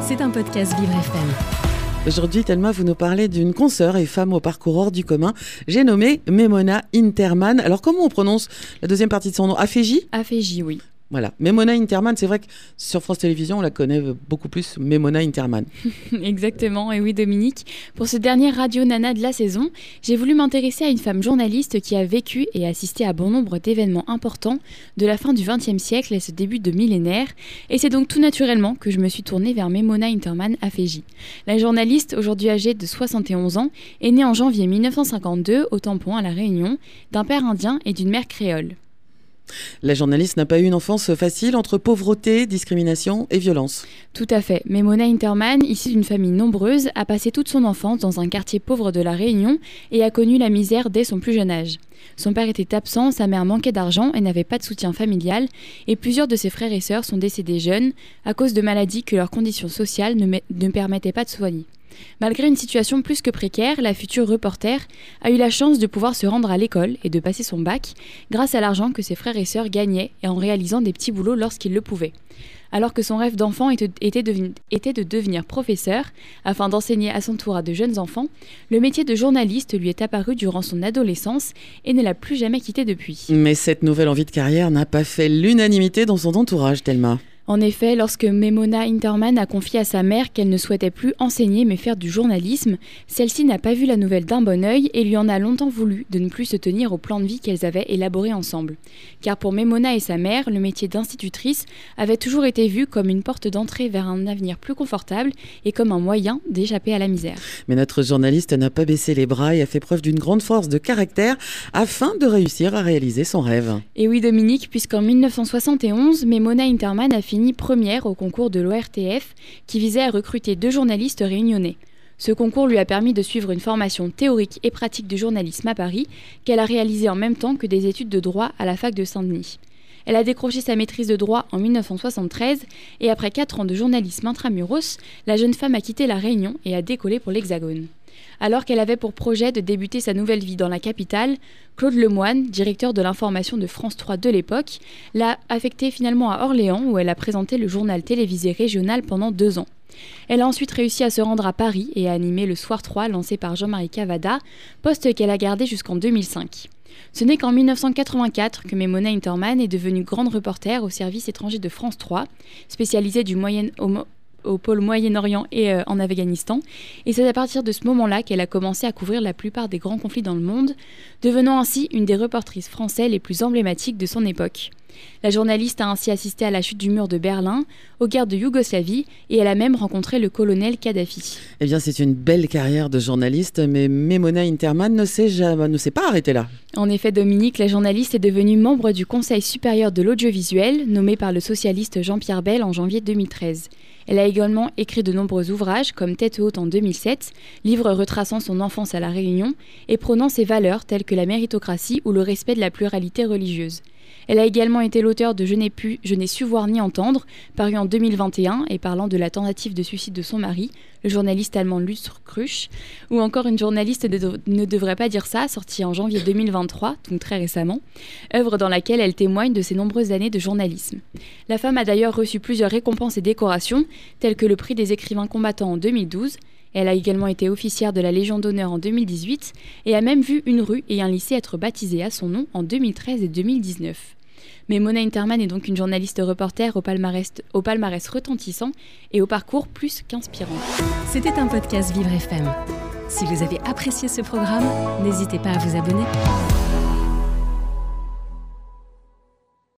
C'est un podcast Vivre FM. Aujourd'hui, Thelma, vous nous parlez d'une consoeur et femme au parcours hors du commun. J'ai nommé Memona Interman. Alors, comment on prononce la deuxième partie de son nom? Aféji Aféji, oui. Voilà. Memona Interman, c'est vrai que sur France Télévisions, on la connaît beaucoup plus, Memona Interman. Exactement, et oui Dominique. Pour ce dernier Radio Nana de la saison, j'ai voulu m'intéresser à une femme journaliste qui a vécu et assisté à bon nombre d'événements importants de la fin du XXe siècle et ce début de millénaire. Et c'est donc tout naturellement que je me suis tournée vers Memona Interman à Fiji. La journaliste, aujourd'hui âgée de 71 ans, est née en janvier 1952 au Tampon à La Réunion, d'un père indien et d'une mère créole. La journaliste n'a pas eu une enfance facile entre pauvreté, discrimination et violence. Tout à fait. Mais Mona Interman, issue d'une famille nombreuse, a passé toute son enfance dans un quartier pauvre de La Réunion et a connu la misère dès son plus jeune âge. Son père était absent, sa mère manquait d'argent et n'avait pas de soutien familial, et plusieurs de ses frères et sœurs sont décédés jeunes à cause de maladies que leurs conditions sociales ne, ne permettaient pas de soigner. Malgré une situation plus que précaire, la future reporter a eu la chance de pouvoir se rendre à l'école et de passer son bac grâce à l'argent que ses frères et sœurs gagnaient et en réalisant des petits boulots lorsqu'ils le pouvaient. Alors que son rêve d'enfant était, de devenir professeur afin d'enseigner à son tour à de jeunes enfants, le métier de journaliste lui est apparu durant son adolescence et ne l'a plus jamais quitté depuis. Mais cette nouvelle envie de carrière n'a pas fait l'unanimité dans son entourage, Thelma. En effet, lorsque Memona Interman a confié à sa mère qu'elle ne souhaitait plus enseigner mais faire du journalisme, celle-ci n'a pas vu la nouvelle d'un bon œil et lui en a longtemps voulu de ne plus se tenir au plan de vie qu'elles avaient élaboré ensemble. Car pour Memona et sa mère, le métier d'institutrice avait toujours été vu comme une porte d'entrée vers un avenir plus confortable et comme un moyen d'échapper à la misère. Mais notre journaliste n'a pas baissé les bras et a fait preuve d'une grande force de caractère afin de réussir à réaliser son rêve. Et oui Dominique, puisqu'en 1971, Memona Interman a fini première au concours de l'ORTF qui visait à recruter deux journalistes réunionnais. Ce concours lui a permis de suivre une formation théorique et pratique de journalisme à Paris qu'elle a réalisée en même temps que des études de droit à la fac de Saint-Denis. Elle a décroché sa maîtrise de droit en 1973 et après quatre ans de journalisme intramuros, la jeune femme a quitté la Réunion et a décollé pour l'Hexagone. Alors qu'elle avait pour projet de débuter sa nouvelle vie dans la capitale, Claude Lemoine, directeur de l'information de France 3 de l'époque, l'a affectée finalement à Orléans où elle a présenté le journal télévisé régional pendant deux ans. Elle a ensuite réussi à se rendre à Paris et à animer le Soir 3 lancé par Jean-Marie Cavada, poste qu'elle a gardé jusqu'en 2005. Ce n'est qu'en 1984 que Memona Interman est devenue grande reporter au service étranger de France 3, spécialisée du Moyen, au pôle Moyen-Orient et euh, en Afghanistan. Et c'est à partir de ce moment-là qu'elle a commencé à couvrir la plupart des grands conflits dans le monde, devenant ainsi une des reportrices françaises les plus emblématiques de son époque. La journaliste a ainsi assisté à la chute du mur de Berlin, aux guerres de Yougoslavie et elle a même rencontré le colonel Kadhafi. Eh bien, c'est une belle carrière de journaliste, mais Memona Interman ne s'est, jamais, ne s'est pas arrêtée là. En effet, Dominique, la journaliste est devenue membre du Conseil supérieur de l'audiovisuel, nommé par le socialiste Jean-Pierre Bell en janvier 2013. Elle a également écrit de nombreux ouvrages comme Tête haute en 2007, livre retraçant son enfance à La Réunion et prônant ses valeurs telles que la méritocratie ou le respect de la pluralité religieuse. Elle a également été l'auteur de Je n'ai pu, je n'ai su voir ni entendre, paru en 2021 et parlant de la tentative de suicide de son mari, le journaliste allemand Lutz Krusch, ou encore Une journaliste ne devrait pas dire ça, sorti en janvier 2023, donc très récemment, œuvre dans laquelle elle témoigne de ses nombreuses années de journalisme. La femme a d'ailleurs reçu plusieurs récompenses et décorations, telles que le prix des écrivains combattants en 2012, elle a également été officière de la Légion d'honneur en 2018 et a même vu une rue et un lycée être baptisés à son nom en 2013 et 2019. Mais Mona Interman est donc une journaliste reporter au palmarès, retentissant et au parcours plus qu'inspirant. C'était un podcast Vivre FM. Si vous avez apprécié ce programme, n'hésitez pas à vous abonner.